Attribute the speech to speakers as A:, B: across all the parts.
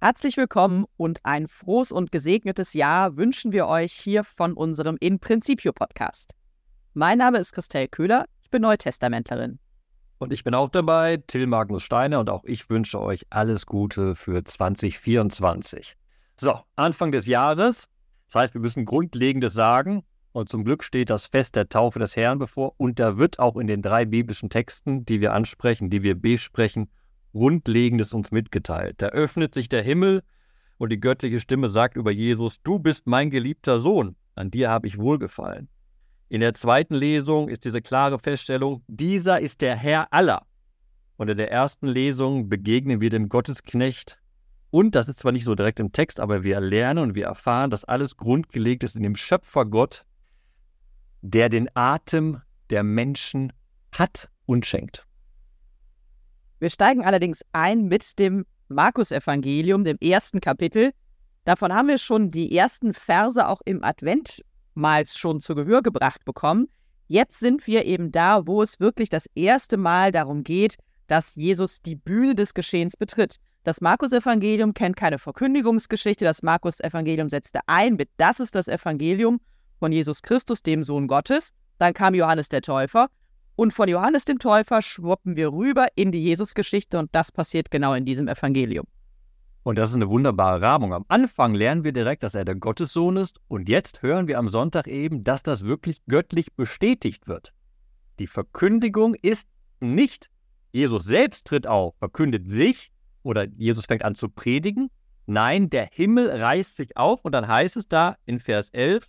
A: Herzlich willkommen und ein frohes und gesegnetes Jahr wünschen wir euch hier von unserem In Principio Podcast. Mein Name ist Christelle Köhler, ich bin Neutestamentlerin.
B: Und ich bin auch dabei, Till Magnus Steiner, und auch ich wünsche euch alles Gute für 2024. So, Anfang des Jahres. Das heißt, wir müssen Grundlegendes sagen. Und zum Glück steht das Fest der Taufe des Herrn bevor. Und da wird auch in den drei biblischen Texten, die wir ansprechen, die wir besprechen, Grundlegendes uns mitgeteilt. Da öffnet sich der Himmel und die göttliche Stimme sagt über Jesus, du bist mein geliebter Sohn, an dir habe ich wohlgefallen. In der zweiten Lesung ist diese klare Feststellung, dieser ist der Herr aller. Und in der ersten Lesung begegnen wir dem Gottesknecht. Und das ist zwar nicht so direkt im Text, aber wir lernen und wir erfahren, dass alles grundgelegt ist in dem Schöpfergott, der den Atem der Menschen hat und schenkt.
A: Wir steigen allerdings ein mit dem Markus-Evangelium, dem ersten Kapitel. Davon haben wir schon die ersten Verse auch im Advent mal schon zu Gehör gebracht bekommen. Jetzt sind wir eben da, wo es wirklich das erste Mal darum geht, dass Jesus die Bühne des Geschehens betritt. Das Markus-Evangelium kennt keine Verkündigungsgeschichte. Das Markus-Evangelium setzte ein mit, das ist das Evangelium von Jesus Christus, dem Sohn Gottes. Dann kam Johannes der Täufer und von Johannes dem Täufer schwuppen wir rüber in die Jesusgeschichte und das passiert genau in diesem Evangelium.
B: Und das ist eine wunderbare Rahmung. Am Anfang lernen wir direkt, dass er der Gottessohn ist und jetzt hören wir am Sonntag eben, dass das wirklich göttlich bestätigt wird. Die Verkündigung ist nicht, Jesus selbst tritt auf, verkündet sich oder Jesus fängt an zu predigen. Nein, der Himmel reißt sich auf und dann heißt es da in Vers 11,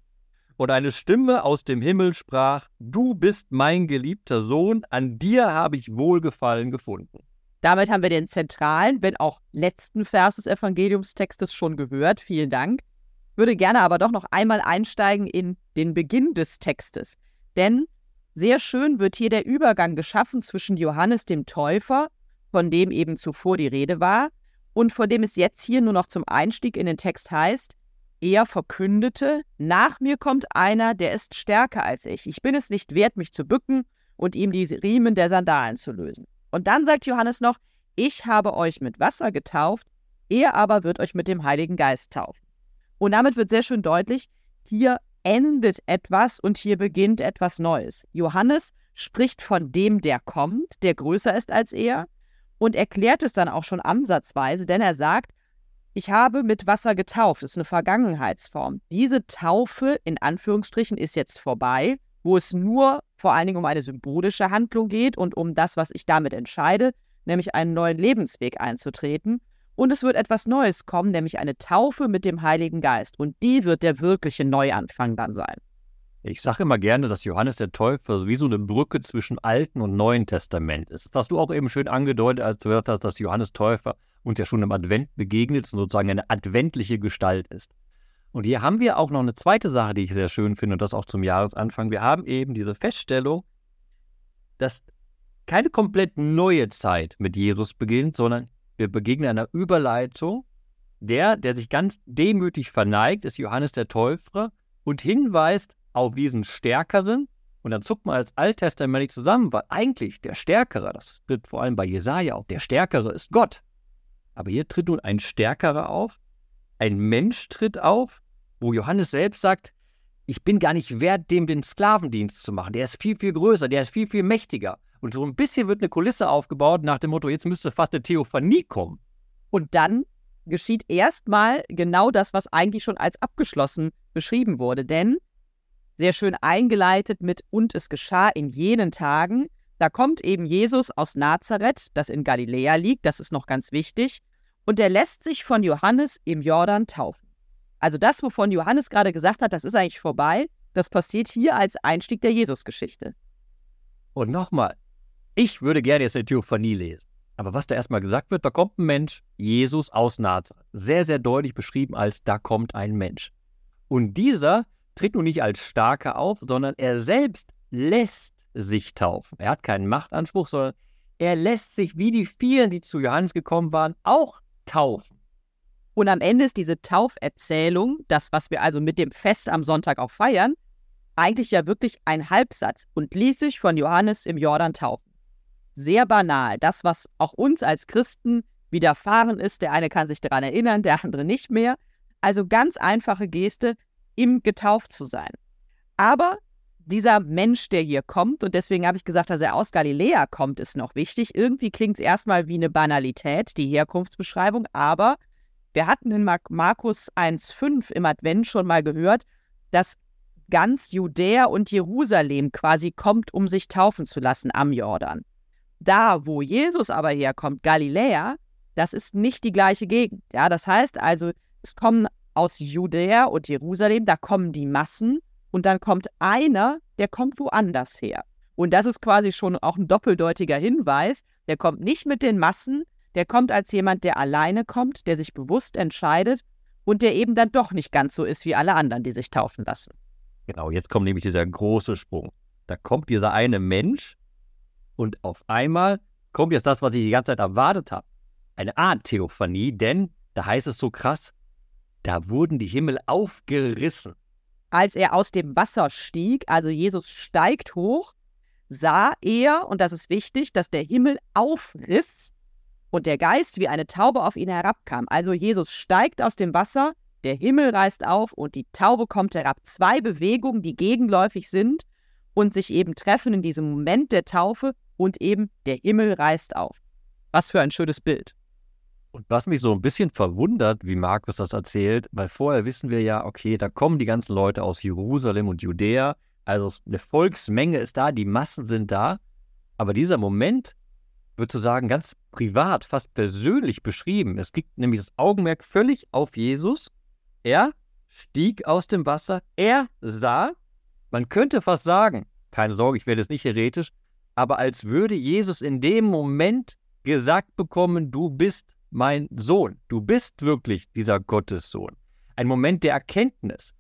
B: und eine Stimme aus dem Himmel sprach, Du bist mein geliebter Sohn, an dir habe ich Wohlgefallen gefunden.
A: Damit haben wir den zentralen, wenn auch letzten Vers des Evangeliumstextes schon gehört. Vielen Dank. Würde gerne aber doch noch einmal einsteigen in den Beginn des Textes. Denn sehr schön wird hier der Übergang geschaffen zwischen Johannes dem Täufer, von dem eben zuvor die Rede war, und von dem es jetzt hier nur noch zum Einstieg in den Text heißt, er verkündete, nach mir kommt einer, der ist stärker als ich. Ich bin es nicht wert, mich zu bücken und ihm die Riemen der Sandalen zu lösen. Und dann sagt Johannes noch, ich habe euch mit Wasser getauft, er aber wird euch mit dem Heiligen Geist taufen. Und damit wird sehr schön deutlich, hier endet etwas und hier beginnt etwas Neues. Johannes spricht von dem, der kommt, der größer ist als er, und erklärt es dann auch schon ansatzweise, denn er sagt, ich habe mit Wasser getauft, das ist eine Vergangenheitsform. Diese Taufe in Anführungsstrichen ist jetzt vorbei, wo es nur vor allen Dingen um eine symbolische Handlung geht und um das, was ich damit entscheide, nämlich einen neuen Lebensweg einzutreten. Und es wird etwas Neues kommen, nämlich eine Taufe mit dem Heiligen Geist. Und die wird der wirkliche Neuanfang dann sein.
B: Ich sage immer gerne, dass Johannes der Täufer wie so eine Brücke zwischen Alten und Neuen Testament ist. Das hast du auch eben schön angedeutet, als du gehört hast, dass Johannes Täufer uns ja schon im Advent begegnet und sozusagen eine adventliche Gestalt ist. Und hier haben wir auch noch eine zweite Sache, die ich sehr schön finde, und das auch zum Jahresanfang. Wir haben eben diese Feststellung, dass keine komplett neue Zeit mit Jesus beginnt, sondern wir begegnen einer Überleitung. Der, der sich ganz demütig verneigt, ist Johannes der Täufer und hinweist auf diesen Stärkeren. Und dann zuckt man als alttestamentlich zusammen, weil eigentlich der Stärkere, das tritt vor allem bei Jesaja auf, der Stärkere ist Gott. Aber hier tritt nun ein Stärkerer auf, ein Mensch tritt auf, wo Johannes selbst sagt, ich bin gar nicht wert, dem den Sklavendienst zu machen. Der ist viel, viel größer, der ist viel, viel mächtiger. Und so ein bisschen wird eine Kulisse aufgebaut nach dem Motto, jetzt müsste fast eine Theophanie kommen.
A: Und dann geschieht erstmal genau das, was eigentlich schon als abgeschlossen beschrieben wurde. Denn sehr schön eingeleitet mit Und es geschah in jenen Tagen. Da kommt eben Jesus aus Nazareth, das in Galiläa liegt, das ist noch ganz wichtig, und er lässt sich von Johannes im Jordan taufen. Also das, wovon Johannes gerade gesagt hat, das ist eigentlich vorbei, das passiert hier als Einstieg der Jesusgeschichte.
B: Und nochmal, ich würde gerne jetzt eine Theophanie lesen. Aber was da erstmal gesagt wird, da kommt ein Mensch, Jesus aus Nazareth. Sehr, sehr deutlich beschrieben als da kommt ein Mensch. Und dieser tritt nun nicht als Starker auf, sondern er selbst lässt sich taufen. Er hat keinen Machtanspruch, sondern er lässt sich, wie die vielen, die zu Johannes gekommen waren, auch taufen.
A: Und am Ende ist diese Tauferzählung, das, was wir also mit dem Fest am Sonntag auch feiern, eigentlich ja wirklich ein Halbsatz und ließ sich von Johannes im Jordan taufen. Sehr banal, das, was auch uns als Christen widerfahren ist. Der eine kann sich daran erinnern, der andere nicht mehr. Also ganz einfache Geste, im getauft zu sein. Aber dieser Mensch, der hier kommt, und deswegen habe ich gesagt, dass er aus Galiläa kommt, ist noch wichtig. Irgendwie klingt es erstmal wie eine Banalität, die Herkunftsbeschreibung, aber wir hatten in Markus 1,5 im Advent schon mal gehört, dass ganz Judäa und Jerusalem quasi kommt, um sich taufen zu lassen am Jordan. Da, wo Jesus aber herkommt, Galiläa, das ist nicht die gleiche Gegend. Ja, das heißt also, es kommen aus Judäa und Jerusalem, da kommen die Massen und dann kommt einer, der kommt woanders her. Und das ist quasi schon auch ein doppeldeutiger Hinweis. Der kommt nicht mit den Massen, der kommt als jemand, der alleine kommt, der sich bewusst entscheidet und der eben dann doch nicht ganz so ist wie alle anderen, die sich taufen lassen.
B: Genau, jetzt kommt nämlich dieser große Sprung. Da kommt dieser eine Mensch und auf einmal kommt jetzt das, was ich die ganze Zeit erwartet habe. Eine Art Theophanie, denn da heißt es so krass, da wurden die Himmel aufgerissen
A: als er aus dem Wasser stieg, also Jesus steigt hoch, sah er, und das ist wichtig, dass der Himmel aufriss und der Geist wie eine Taube auf ihn herabkam. Also Jesus steigt aus dem Wasser, der Himmel reißt auf und die Taube kommt herab. Zwei Bewegungen, die gegenläufig sind und sich eben treffen in diesem Moment der Taufe und eben der Himmel reißt auf. Was für ein schönes Bild.
B: Und was mich so ein bisschen verwundert, wie Markus das erzählt, weil vorher wissen wir ja, okay, da kommen die ganzen Leute aus Jerusalem und Judäa, also eine Volksmenge ist da, die Massen sind da, aber dieser Moment wird sozusagen ganz privat, fast persönlich beschrieben. Es gibt nämlich das Augenmerk völlig auf Jesus. Er stieg aus dem Wasser, er sah, man könnte fast sagen, keine Sorge, ich werde jetzt nicht heretisch, aber als würde Jesus in dem Moment gesagt bekommen, du bist mein Sohn, du bist wirklich dieser Gottessohn. Ein Moment der Erkenntnis.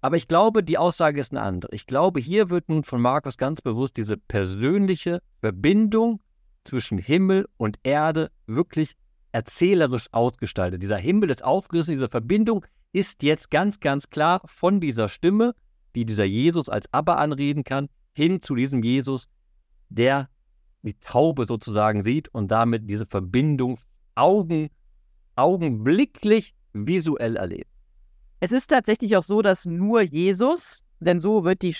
B: Aber ich glaube, die Aussage ist eine andere. Ich glaube, hier wird nun von Markus ganz bewusst diese persönliche Verbindung zwischen Himmel und Erde wirklich erzählerisch ausgestaltet. Dieser Himmel ist aufgerissen, diese Verbindung ist jetzt ganz, ganz klar von dieser Stimme, die dieser Jesus als Abba anreden kann, hin zu diesem Jesus, der die Taube sozusagen sieht und damit diese Verbindung Augen, augenblicklich visuell erleben.
A: Es ist tatsächlich auch so, dass nur Jesus, denn so wird die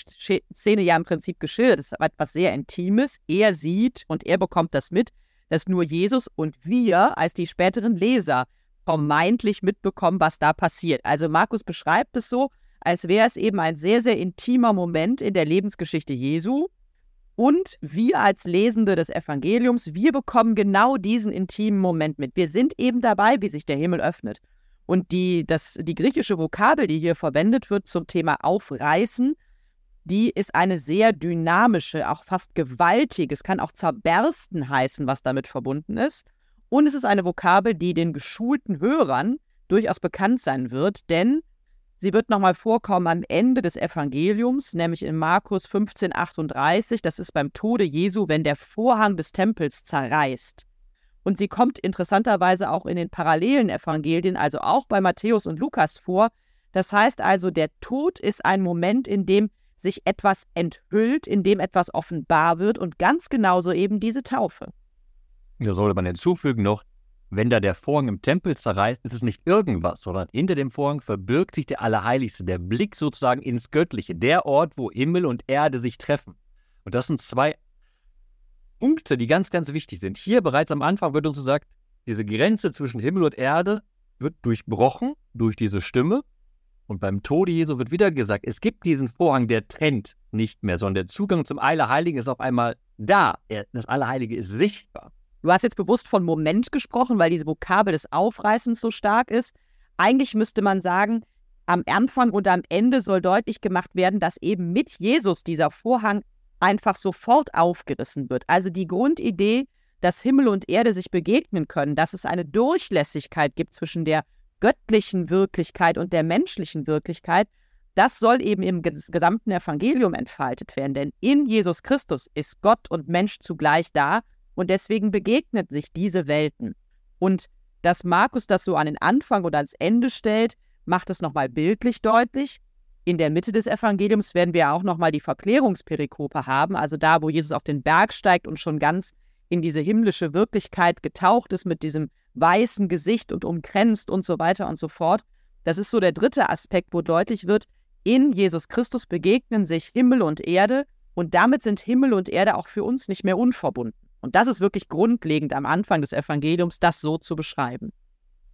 A: Szene ja im Prinzip geschildert, es ist etwas sehr Intimes, er sieht und er bekommt das mit, dass nur Jesus und wir als die späteren Leser vermeintlich mitbekommen, was da passiert. Also Markus beschreibt es so, als wäre es eben ein sehr, sehr intimer Moment in der Lebensgeschichte Jesu. Und wir als Lesende des Evangeliums, wir bekommen genau diesen intimen Moment mit. Wir sind eben dabei, wie sich der Himmel öffnet. Und die, das, die griechische Vokabel, die hier verwendet wird zum Thema Aufreißen, die ist eine sehr dynamische, auch fast gewaltige, es kann auch zerbersten heißen, was damit verbunden ist. Und es ist eine Vokabel, die den geschulten Hörern durchaus bekannt sein wird, denn Sie wird nochmal vorkommen am Ende des Evangeliums, nämlich in Markus 15, 38. Das ist beim Tode Jesu, wenn der Vorhang des Tempels zerreißt. Und sie kommt interessanterweise auch in den parallelen Evangelien, also auch bei Matthäus und Lukas vor. Das heißt also, der Tod ist ein Moment, in dem sich etwas enthüllt, in dem etwas offenbar wird und ganz genauso eben diese Taufe.
B: Da sollte man hinzufügen noch, wenn da der Vorhang im Tempel zerreißt, ist es nicht irgendwas, sondern hinter dem Vorhang verbirgt sich der Allerheiligste, der Blick sozusagen ins Göttliche, der Ort, wo Himmel und Erde sich treffen. Und das sind zwei Punkte, die ganz, ganz wichtig sind. Hier bereits am Anfang wird uns gesagt, diese Grenze zwischen Himmel und Erde wird durchbrochen durch diese Stimme. Und beim Tode Jesu wird wieder gesagt, es gibt diesen Vorhang, der trennt nicht mehr, sondern der Zugang zum Allerheiligen ist auf einmal da. Das Allerheilige ist sichtbar.
A: Du hast jetzt bewusst von Moment gesprochen, weil diese Vokabel des Aufreißens so stark ist. Eigentlich müsste man sagen, am Anfang und am Ende soll deutlich gemacht werden, dass eben mit Jesus dieser Vorhang einfach sofort aufgerissen wird. Also die Grundidee, dass Himmel und Erde sich begegnen können, dass es eine Durchlässigkeit gibt zwischen der göttlichen Wirklichkeit und der menschlichen Wirklichkeit, das soll eben im gesamten Evangelium entfaltet werden. Denn in Jesus Christus ist Gott und Mensch zugleich da und deswegen begegnet sich diese Welten. Und dass Markus das so an den Anfang oder ans Ende stellt, macht es nochmal bildlich deutlich. In der Mitte des Evangeliums werden wir auch nochmal die Verklärungsperikope haben, also da, wo Jesus auf den Berg steigt und schon ganz in diese himmlische Wirklichkeit getaucht ist mit diesem weißen Gesicht und umkränzt und so weiter und so fort. Das ist so der dritte Aspekt, wo deutlich wird, in Jesus Christus begegnen sich Himmel und Erde und damit sind Himmel und Erde auch für uns nicht mehr unverbunden. Und das ist wirklich grundlegend am Anfang des Evangeliums, das so zu beschreiben.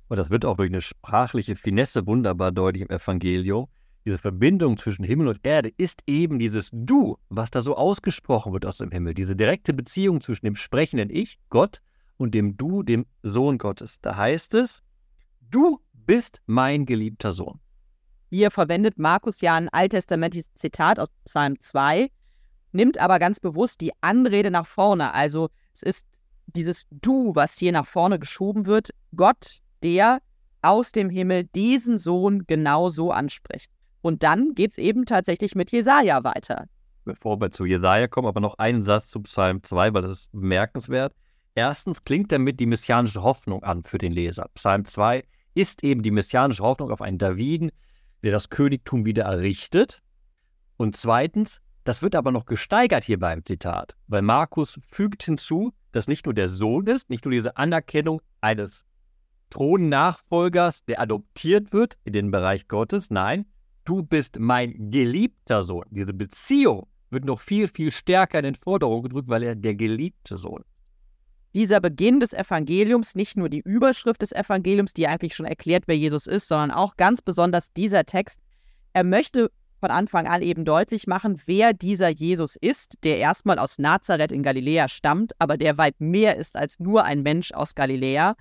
B: Und das wird auch durch eine sprachliche Finesse wunderbar deutlich im Evangelium. Diese Verbindung zwischen Himmel und Erde ist eben dieses Du, was da so ausgesprochen wird aus dem Himmel. Diese direkte Beziehung zwischen dem sprechenden Ich, Gott, und dem Du, dem Sohn Gottes. Da heißt es, du bist mein geliebter Sohn.
A: Hier verwendet Markus ja ein alttestamentliches Zitat aus Psalm 2, nimmt aber ganz bewusst die Anrede nach vorne. Also es ist dieses Du, was hier nach vorne geschoben wird. Gott, der aus dem Himmel diesen Sohn genau so anspricht. Und dann geht es eben tatsächlich mit Jesaja weiter.
B: Bevor wir zu Jesaja kommen, aber noch einen Satz zu Psalm 2, weil das ist bemerkenswert. Erstens klingt damit die messianische Hoffnung an für den Leser. Psalm 2 ist eben die messianische Hoffnung auf einen Daviden, der das Königtum wieder errichtet. Und zweitens, das wird aber noch gesteigert hier beim Zitat, weil Markus fügt hinzu, dass nicht nur der Sohn ist, nicht nur diese Anerkennung eines Thronnachfolgers, der adoptiert wird in den Bereich Gottes, nein, du bist mein geliebter Sohn. Diese Beziehung wird noch viel, viel stärker in den Vordergrund gedrückt, weil er der geliebte Sohn ist.
A: Dieser Beginn des Evangeliums, nicht nur die Überschrift des Evangeliums, die eigentlich schon erklärt, wer Jesus ist, sondern auch ganz besonders dieser Text, er möchte von Anfang an eben deutlich machen, wer dieser Jesus ist, der erstmal aus Nazareth in Galiläa stammt, aber der weit mehr ist als nur ein Mensch aus Galiläa.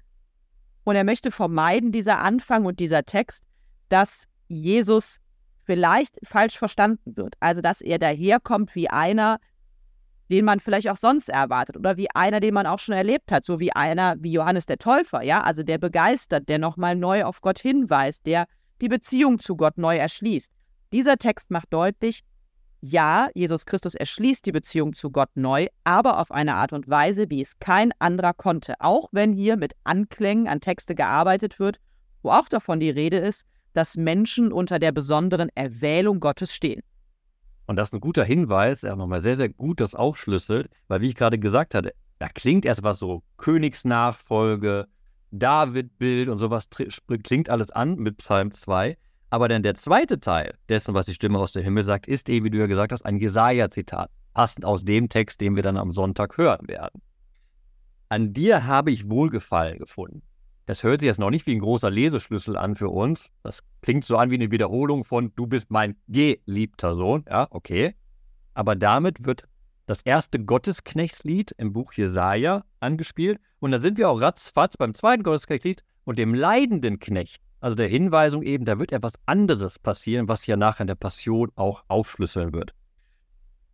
A: Und er möchte vermeiden, dieser Anfang und dieser Text, dass Jesus vielleicht falsch verstanden wird. Also, dass er daherkommt wie einer, den man vielleicht auch sonst erwartet oder wie einer, den man auch schon erlebt hat, so wie einer wie Johannes der Täufer, ja, also der begeistert, der nochmal neu auf Gott hinweist, der die Beziehung zu Gott neu erschließt. Dieser Text macht deutlich, ja, Jesus Christus erschließt die Beziehung zu Gott neu, aber auf eine Art und Weise, wie es kein anderer konnte, auch wenn hier mit Anklängen an Texte gearbeitet wird, wo auch davon die Rede ist, dass Menschen unter der besonderen Erwählung Gottes stehen.
B: Und das ist ein guter Hinweis, er nochmal sehr, sehr gut das aufschlüsselt, weil wie ich gerade gesagt hatte, da klingt erst was so Königsnachfolge, David-Bild und sowas klingt alles an mit Psalm 2. Aber dann der zweite Teil dessen, was die Stimme aus dem Himmel sagt, ist eben, wie du ja gesagt hast, ein Jesaja-Zitat, passend aus dem Text, den wir dann am Sonntag hören werden. An dir habe ich Wohlgefallen gefunden. Das hört sich jetzt noch nicht wie ein großer Leseschlüssel an für uns. Das klingt so an wie eine Wiederholung von Du bist mein geliebter Sohn. Ja, okay. Aber damit wird das erste Gottesknechtslied im Buch Jesaja angespielt. Und dann sind wir auch ratzfatz beim zweiten Gottesknechtslied und dem leidenden Knecht. Also der Hinweisung eben, da wird etwas anderes passieren, was ja nachher in der Passion auch aufschlüsseln wird.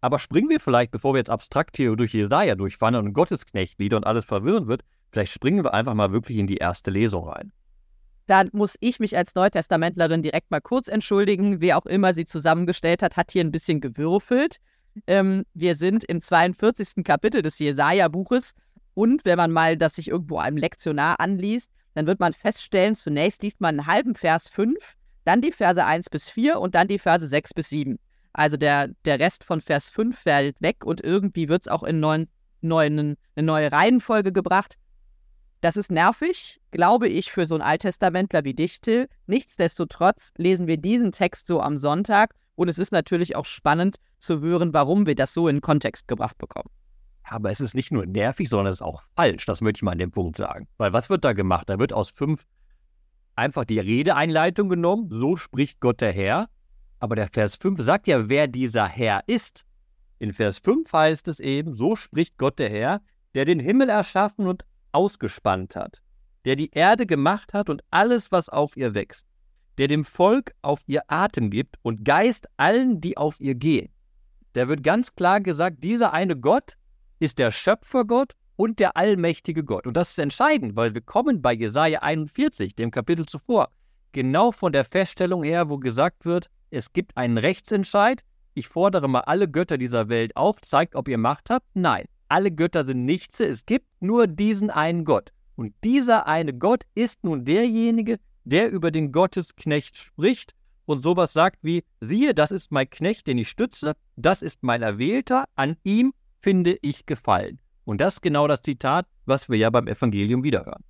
B: Aber springen wir vielleicht, bevor wir jetzt abstrakt hier durch Jesaja durchfahren und Gottesknechtlieder und alles verwirren wird, Vielleicht springen wir einfach mal wirklich in die erste Lesung rein.
A: Dann muss ich mich als Neutestamentlerin direkt mal kurz entschuldigen. Wer auch immer sie zusammengestellt hat, hat hier ein bisschen gewürfelt. Ähm, wir sind im 42. Kapitel des Jesaja-Buches. Und wenn man mal das sich irgendwo einem Lektionar anliest, dann wird man feststellen, zunächst liest man einen halben Vers 5, dann die Verse 1 bis 4 und dann die Verse 6 bis 7. Also der, der Rest von Vers 5 fällt weg und irgendwie wird es auch in neuen, neuen, eine neue Reihenfolge gebracht. Das ist nervig, glaube ich, für so einen Alttestamentler wie dich, Till. Nichtsdestotrotz lesen wir diesen Text so am Sonntag und es ist natürlich auch spannend zu hören, warum wir das so in Kontext gebracht bekommen.
B: Aber es ist nicht nur nervig, sondern es ist auch falsch. Das möchte ich mal an dem Punkt sagen. Weil was wird da gemacht? Da wird aus fünf einfach die Redeeinleitung genommen. So spricht Gott der Herr. Aber der Vers 5 sagt ja, wer dieser Herr ist. In Vers 5 heißt es eben, so spricht Gott der Herr, der den Himmel erschaffen und ausgespannt hat, der die Erde gemacht hat und alles, was auf ihr wächst, der dem Volk auf ihr Atem gibt und Geist allen, die auf ihr gehen. Da wird ganz klar gesagt, dieser eine Gott ist der Schöpfergott und der allmächtige Gott. Und das ist entscheidend, weil wir kommen bei Jesaja 41, dem Kapitel zuvor, genau von der Feststellung her, wo gesagt wird, es gibt einen Rechtsentscheid. Ich fordere mal alle Götter dieser Welt auf, zeigt, ob ihr Macht habt. Nein, alle Götter sind nichts, es gibt nur diesen einen Gott. Und dieser eine Gott ist nun derjenige, der über den Gottesknecht spricht und sowas sagt wie, siehe, das ist mein Knecht, den ich stütze, das ist mein Erwählter, an ihm finde ich gefallen. Und das ist genau das Zitat, was wir ja beim Evangelium wiederhören.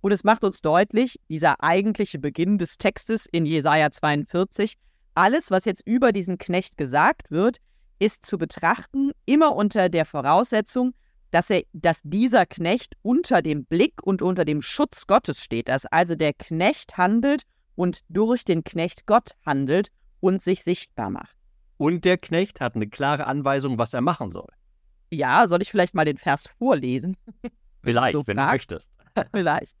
A: Und es macht uns deutlich, dieser eigentliche Beginn des Textes in Jesaja 42, alles, was jetzt über diesen Knecht gesagt wird, ist zu betrachten immer unter der Voraussetzung, dass, er, dass dieser Knecht unter dem Blick und unter dem Schutz Gottes steht, dass also der Knecht handelt und durch den Knecht Gott handelt und sich sichtbar macht.
B: Und der Knecht hat eine klare Anweisung, was er machen soll.
A: Ja, soll ich vielleicht mal den Vers vorlesen?
B: Vielleicht, so wenn du möchtest.
A: vielleicht.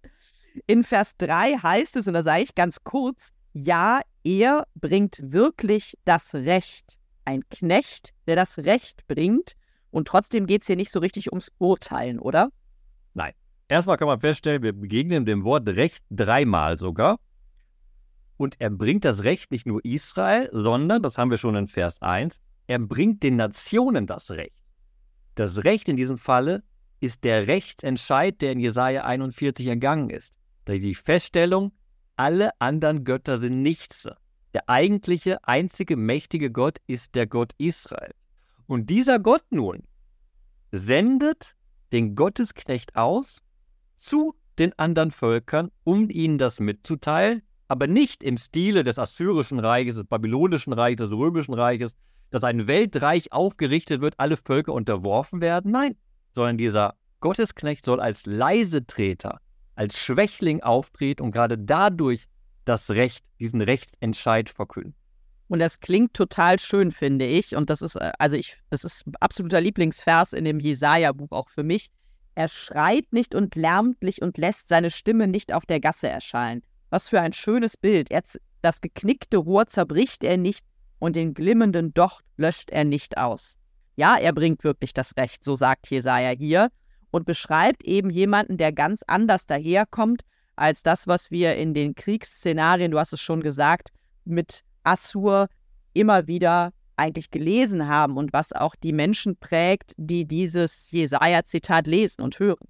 A: In Vers 3 heißt es, und da sage ich ganz kurz, ja, er bringt wirklich das Recht. Ein Knecht, der das Recht bringt. Und trotzdem geht es hier nicht so richtig ums Urteilen, oder?
B: Nein. Erstmal kann man feststellen, wir begegnen dem Wort Recht dreimal sogar. Und er bringt das Recht nicht nur Israel, sondern, das haben wir schon in Vers 1, er bringt den Nationen das Recht. Das Recht in diesem Falle ist der Rechtsentscheid, der in Jesaja 41 ergangen ist. Die Feststellung, alle anderen Götter sind nichts. Der eigentliche, einzige mächtige Gott ist der Gott Israel. Und dieser Gott nun sendet den Gottesknecht aus zu den anderen Völkern, um ihnen das mitzuteilen, aber nicht im Stile des Assyrischen Reiches, des Babylonischen Reiches, des Römischen Reiches, dass ein Weltreich aufgerichtet wird, alle Völker unterworfen werden. Nein, sondern dieser Gottesknecht soll als Leisetreter, als Schwächling auftreten und gerade dadurch das Recht, diesen Rechtsentscheid verkünden.
A: Und das klingt total schön, finde ich. Und das ist, äh, also ich, das ist absoluter Lieblingsvers in dem Jesaja-Buch auch für mich. Er schreit nicht und lärmt nicht und lässt seine Stimme nicht auf der Gasse erschallen. Was für ein schönes Bild. Er, das geknickte Rohr zerbricht er nicht und den glimmenden Docht löscht er nicht aus. Ja, er bringt wirklich das Recht, so sagt Jesaja hier, und beschreibt eben jemanden, der ganz anders daherkommt als das, was wir in den Kriegsszenarien, du hast es schon gesagt, mit Assur immer wieder eigentlich gelesen haben und was auch die Menschen prägt, die dieses Jesaja-Zitat lesen und hören.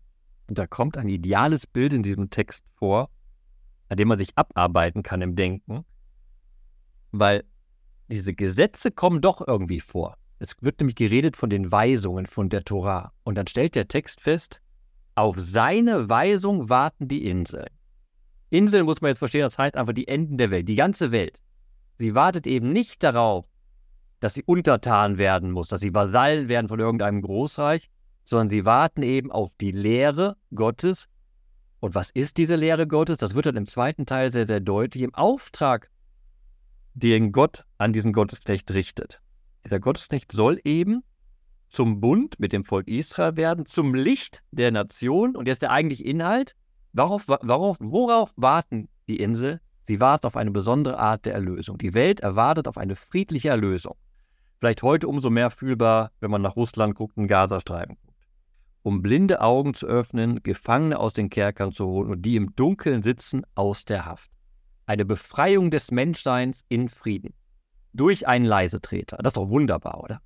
B: Und da kommt ein ideales Bild in diesem Text vor, an dem man sich abarbeiten kann im Denken, weil diese Gesetze kommen doch irgendwie vor. Es wird nämlich geredet von den Weisungen von der Tora. Und dann stellt der Text fest, auf seine Weisung warten die Inseln. Inseln muss man jetzt verstehen, das heißt einfach die Enden der Welt, die ganze Welt. Sie wartet eben nicht darauf, dass sie untertan werden muss, dass sie Vasallen werden von irgendeinem Großreich, sondern sie warten eben auf die Lehre Gottes. Und was ist diese Lehre Gottes? Das wird dann im zweiten Teil sehr, sehr deutlich im Auftrag den Gott an diesen Gottesknecht richtet. Dieser Gottesknecht soll eben zum Bund mit dem Volk Israel werden, zum Licht der Nation. Und jetzt der eigentliche Inhalt. Worauf, worauf, worauf warten die Insel? Sie warten auf eine besondere Art der Erlösung. Die Welt erwartet auf eine friedliche Erlösung. Vielleicht heute umso mehr fühlbar, wenn man nach Russland guckt, in Gazastreifen. Um blinde Augen zu öffnen, Gefangene aus den Kerkern zu holen und die im Dunkeln sitzen aus der Haft eine Befreiung des Menschseins in Frieden. Durch einen Leisetreter. Das ist doch wunderbar, oder?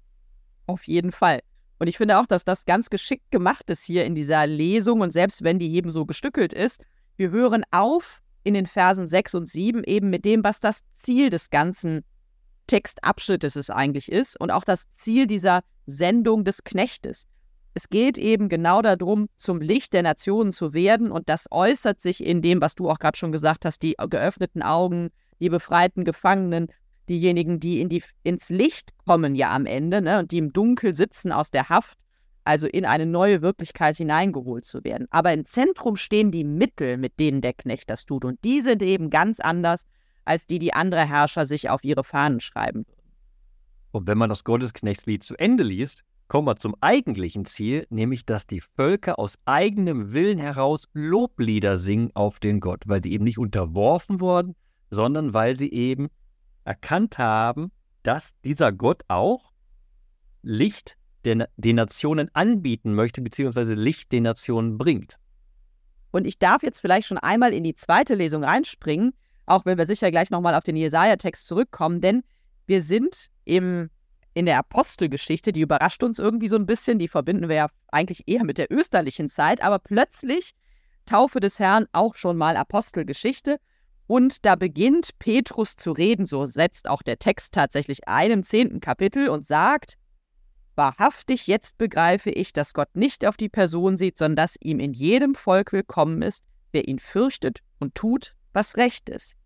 A: Auf jeden Fall. Und ich finde auch, dass das ganz geschickt gemacht ist hier in dieser Lesung. Und selbst wenn die eben so gestückelt ist, wir hören auf in den Versen 6 und 7 eben mit dem, was das Ziel des ganzen Textabschnittes es eigentlich ist und auch das Ziel dieser Sendung des Knechtes. Es geht eben genau darum, zum Licht der Nationen zu werden und das äußert sich in dem, was du auch gerade schon gesagt hast, die geöffneten Augen, die befreiten Gefangenen, diejenigen, die, in die ins Licht kommen ja am Ende ne, und die im Dunkel sitzen aus der Haft, also in eine neue Wirklichkeit hineingeholt zu werden. Aber im Zentrum stehen die Mittel, mit denen der Knecht das tut und die sind eben ganz anders als die, die andere Herrscher sich auf ihre Fahnen schreiben.
B: Und wenn man das Gottesknechtslied zu Ende liest, kommen wir zum eigentlichen Ziel, nämlich dass die Völker aus eigenem Willen heraus Loblieder singen auf den Gott, weil sie eben nicht unterworfen wurden, sondern weil sie eben erkannt haben, dass dieser Gott auch Licht den, den Nationen anbieten möchte, beziehungsweise Licht den Nationen bringt.
A: Und ich darf jetzt vielleicht schon einmal in die zweite Lesung reinspringen, auch wenn wir sicher gleich nochmal auf den Jesaja-Text zurückkommen, denn wir sind im in der Apostelgeschichte, die überrascht uns irgendwie so ein bisschen, die verbinden wir ja eigentlich eher mit der österlichen Zeit, aber plötzlich Taufe des Herrn auch schon mal Apostelgeschichte. Und da beginnt Petrus zu reden, so setzt auch der Text tatsächlich ein im zehnten Kapitel und sagt, Wahrhaftig, jetzt begreife ich, dass Gott nicht auf die Person sieht, sondern dass ihm in jedem Volk willkommen ist, wer ihn fürchtet und tut, was recht ist.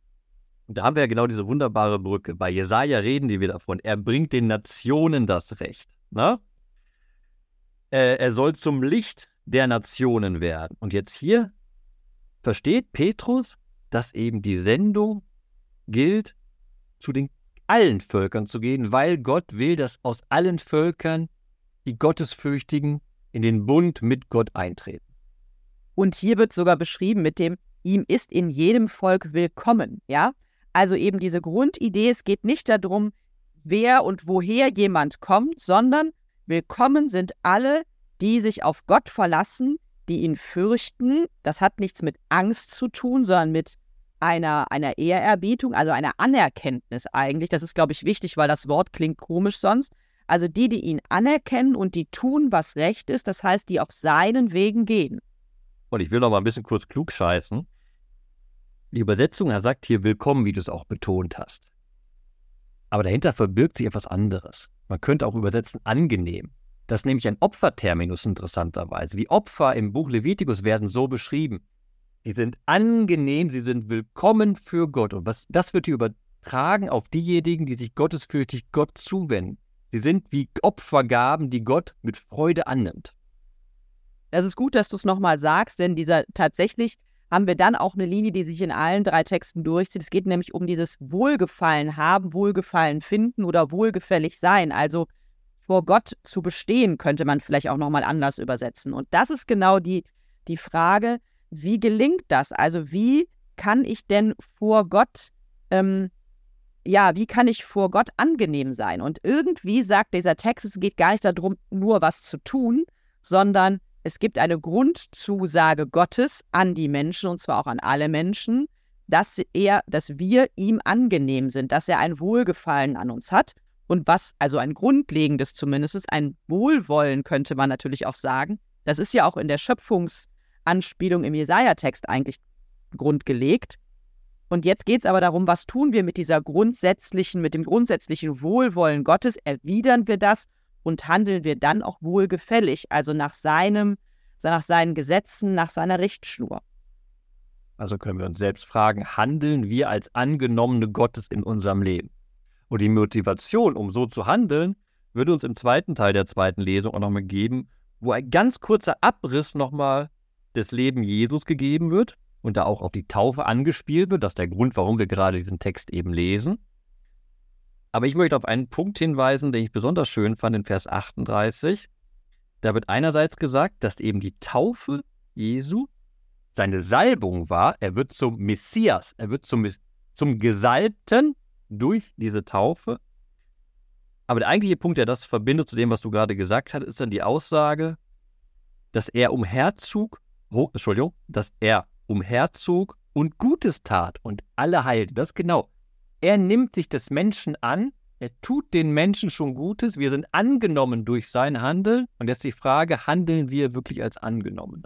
B: Und da haben wir ja genau diese wunderbare Brücke. Bei Jesaja reden die wieder davon. Er bringt den Nationen das Recht. Ne? Äh, er soll zum Licht der Nationen werden. Und jetzt hier versteht Petrus, dass eben die Sendung gilt, zu den allen Völkern zu gehen, weil Gott will, dass aus allen Völkern die Gottesfürchtigen in den Bund mit Gott eintreten.
A: Und hier wird sogar beschrieben mit dem, ihm ist in jedem Volk willkommen, ja? Also eben diese Grundidee, es geht nicht darum, wer und woher jemand kommt, sondern willkommen sind alle, die sich auf Gott verlassen, die ihn fürchten. Das hat nichts mit Angst zu tun, sondern mit einer, einer Ehrerbietung, also einer Anerkenntnis eigentlich. Das ist, glaube ich, wichtig, weil das Wort klingt komisch sonst. Also die, die ihn anerkennen und die tun, was recht ist, das heißt, die auf seinen Wegen gehen.
B: Und ich will noch mal ein bisschen kurz klug scheißen. Die Übersetzung, er sagt hier willkommen, wie du es auch betont hast. Aber dahinter verbirgt sich etwas anderes. Man könnte auch übersetzen angenehm. Das ist nämlich ein Opferterminus interessanterweise. Die Opfer im Buch Levitikus werden so beschrieben. Sie sind angenehm, sie sind willkommen für Gott. Und was, das wird hier übertragen auf diejenigen, die sich gottesfürchtig Gott zuwenden. Sie sind wie Opfergaben, die Gott mit Freude annimmt.
A: Das ist gut, dass du es nochmal sagst, denn dieser tatsächlich haben wir dann auch eine Linie, die sich in allen drei Texten durchzieht. Es geht nämlich um dieses Wohlgefallen haben, Wohlgefallen finden oder wohlgefällig sein. Also vor Gott zu bestehen, könnte man vielleicht auch nochmal anders übersetzen. Und das ist genau die, die Frage, wie gelingt das? Also wie kann ich denn vor Gott, ähm, ja, wie kann ich vor Gott angenehm sein? Und irgendwie sagt dieser Text, es geht gar nicht darum, nur was zu tun, sondern es gibt eine Grundzusage Gottes an die Menschen, und zwar auch an alle Menschen, dass er, dass wir ihm angenehm sind, dass er ein Wohlgefallen an uns hat. Und was, also ein grundlegendes zumindest, ein Wohlwollen könnte man natürlich auch sagen. Das ist ja auch in der Schöpfungs- Anspielung im Jesaja-Text eigentlich grundgelegt. Und jetzt geht es aber darum, was tun wir mit dieser grundsätzlichen, mit dem grundsätzlichen Wohlwollen Gottes? Erwidern wir das und handeln wir dann auch wohlgefällig, also nach seinem, nach seinen Gesetzen, nach seiner Richtschnur?
B: Also können wir uns selbst fragen, handeln wir als angenommene Gottes in unserem Leben? Und die Motivation, um so zu handeln, würde uns im zweiten Teil der zweiten Lesung auch nochmal geben, wo ein ganz kurzer Abriss nochmal des Lebens Jesus gegeben wird und da auch auf die Taufe angespielt wird. Das ist der Grund, warum wir gerade diesen Text eben lesen. Aber ich möchte auf einen Punkt hinweisen, den ich besonders schön fand in Vers 38. Da wird einerseits gesagt, dass eben die Taufe Jesu seine Salbung war. Er wird zum Messias, er wird zum, zum Gesalbten durch diese Taufe. Aber der eigentliche Punkt, der das verbindet zu dem, was du gerade gesagt hast, ist dann die Aussage, dass er umherzog Entschuldigung, dass er umherzog und Gutes tat und alle heilte. Das genau. Er nimmt sich des Menschen an, er tut den Menschen schon Gutes, wir sind angenommen durch sein Handeln. Und jetzt die Frage, handeln wir wirklich als Angenommene?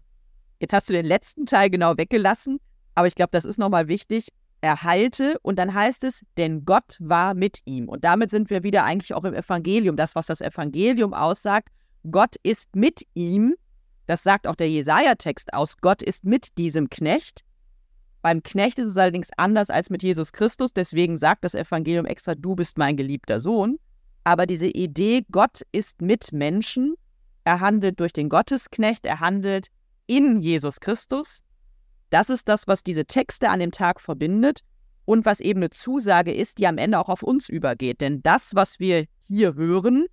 A: Jetzt hast du den letzten Teil genau weggelassen, aber ich glaube, das ist nochmal wichtig. Er heilte und dann heißt es, denn Gott war mit ihm. Und damit sind wir wieder eigentlich auch im Evangelium, das, was das Evangelium aussagt. Gott ist mit ihm das sagt auch der Jesaja-Text aus. Gott ist mit diesem Knecht. Beim Knecht ist es allerdings anders als mit Jesus Christus. Deswegen sagt das Evangelium extra, du bist mein geliebter Sohn. Aber diese Idee, Gott ist mit Menschen, er handelt durch den Gottesknecht, er handelt in Jesus Christus. Das ist das, was diese Texte an dem Tag verbindet und was eben eine Zusage ist, die am Ende auch auf uns übergeht. Denn das, was wir hier hören,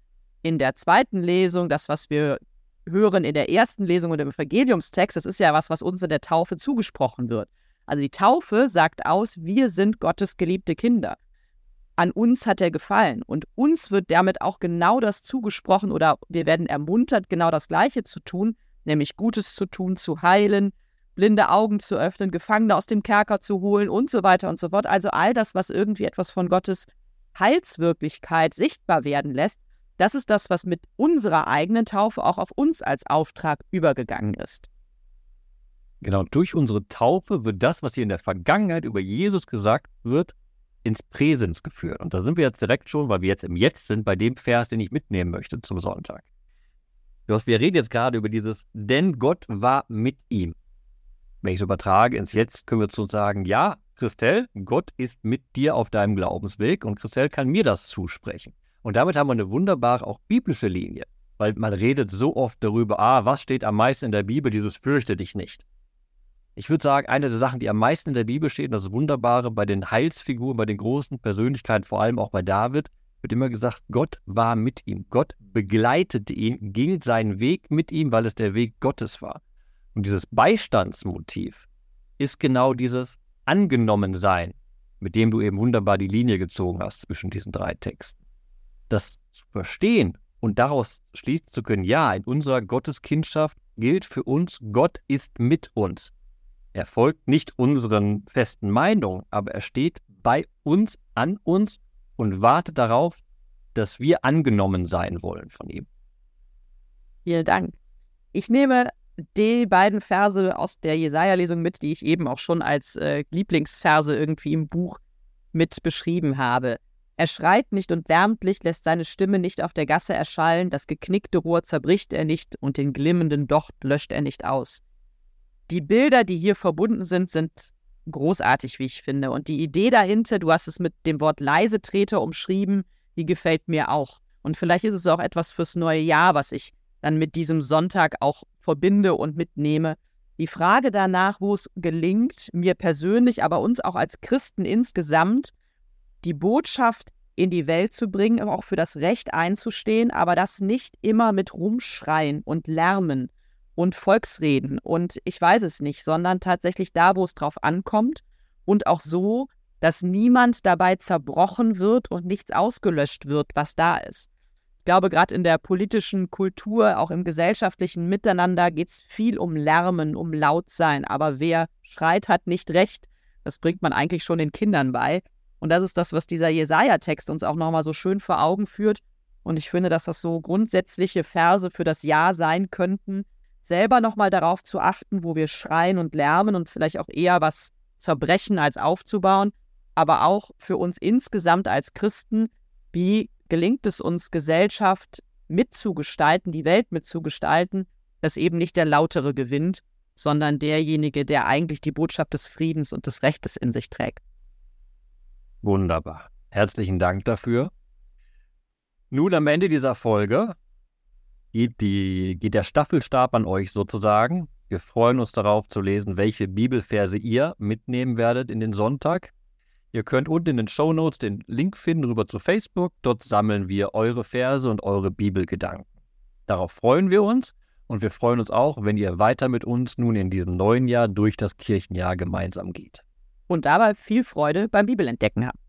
A: in der zweiten Lesung, das, was wir hören in der ersten Lesung und im Evangeliumstext, das ist ja was, was uns in der Taufe zugesprochen wird. Also die Taufe sagt aus, wir sind Gottes geliebte Kinder. An uns hat er gefallen und uns wird damit auch genau das zugesprochen oder wir werden ermuntert, genau das Gleiche zu tun, nämlich Gutes zu tun, zu heilen, blinde Augen zu öffnen, Gefangene aus dem Kerker zu holen und so weiter und so fort. Also all das, was irgendwie etwas von Gottes Heilswirklichkeit sichtbar werden lässt, das ist das, was mit unserer eigenen Taufe auch auf uns als Auftrag übergegangen ist.
B: Genau, durch unsere Taufe wird das, was hier in der Vergangenheit über Jesus gesagt wird, ins Präsens geführt. Und da sind wir jetzt direkt schon, weil wir jetzt im Jetzt sind, bei dem Vers, den ich mitnehmen möchte zum Sonntag. Wir reden jetzt gerade über dieses, denn Gott war mit ihm. Wenn ich es übertrage ins Jetzt, können wir zu sagen, ja, Christelle, Gott ist mit dir auf deinem Glaubensweg und Christelle kann mir das zusprechen. Und damit haben wir eine wunderbare, auch biblische Linie. Weil man redet so oft darüber, ah, was steht am meisten in der Bibel, dieses fürchte dich nicht. Ich würde sagen, eine der Sachen, die am meisten in der Bibel steht, das Wunderbare bei den Heilsfiguren, bei den großen Persönlichkeiten, vor allem auch bei David, wird immer gesagt, Gott war mit ihm. Gott begleitete ihn, ging seinen Weg mit ihm, weil es der Weg Gottes war. Und dieses Beistandsmotiv ist genau dieses Angenommensein, mit dem du eben wunderbar die Linie gezogen hast zwischen diesen drei Texten. Das zu verstehen und daraus schließen zu können, ja, in unserer Gotteskindschaft gilt für uns, Gott ist mit uns. Er folgt nicht unseren festen Meinungen, aber er steht bei uns, an uns und wartet darauf, dass wir angenommen sein wollen von ihm.
A: Vielen Dank. Ich nehme die beiden Verse aus der Jesaja-Lesung mit, die ich eben auch schon als äh, Lieblingsverse irgendwie im Buch mit beschrieben habe. Er schreit nicht und lärmt nicht, lässt seine Stimme nicht auf der Gasse erschallen, das geknickte Rohr zerbricht er nicht und den glimmenden Docht löscht er nicht aus. Die Bilder, die hier verbunden sind, sind großartig, wie ich finde. Und die Idee dahinter, du hast es mit dem Wort Leisetreter umschrieben, die gefällt mir auch. Und vielleicht ist es auch etwas fürs neue Jahr, was ich dann mit diesem Sonntag auch verbinde und mitnehme. Die Frage danach, wo es gelingt, mir persönlich, aber uns auch als Christen insgesamt, die Botschaft in die Welt zu bringen, auch für das Recht einzustehen, aber das nicht immer mit Rumschreien und Lärmen und Volksreden und ich weiß es nicht, sondern tatsächlich da, wo es drauf ankommt und auch so, dass niemand dabei zerbrochen wird und nichts ausgelöscht wird, was da ist. Ich glaube, gerade in der politischen Kultur, auch im gesellschaftlichen Miteinander geht es viel um Lärmen, um Lautsein. Aber wer schreit, hat nicht recht. Das bringt man eigentlich schon den Kindern bei. Und das ist das, was dieser Jesaja-Text uns auch nochmal so schön vor Augen führt. Und ich finde, dass das so grundsätzliche Verse für das Ja sein könnten, selber nochmal darauf zu achten, wo wir schreien und lärmen und vielleicht auch eher was zerbrechen als aufzubauen, aber auch für uns insgesamt als Christen, wie gelingt es uns, Gesellschaft mitzugestalten, die Welt mitzugestalten, dass eben nicht der Lautere gewinnt, sondern derjenige, der eigentlich die Botschaft des Friedens und des Rechtes in sich trägt.
B: Wunderbar. Herzlichen Dank dafür. Nun am Ende dieser Folge geht, die, geht der Staffelstab an euch sozusagen. Wir freuen uns darauf zu lesen, welche Bibelverse ihr mitnehmen werdet in den Sonntag. Ihr könnt unten in den Show Notes den Link finden rüber zu Facebook. Dort sammeln wir eure Verse und eure Bibelgedanken. Darauf freuen wir uns und wir freuen uns auch, wenn ihr weiter mit uns nun in diesem neuen Jahr durch das Kirchenjahr gemeinsam geht
A: und dabei viel Freude beim Bibelentdecken habt.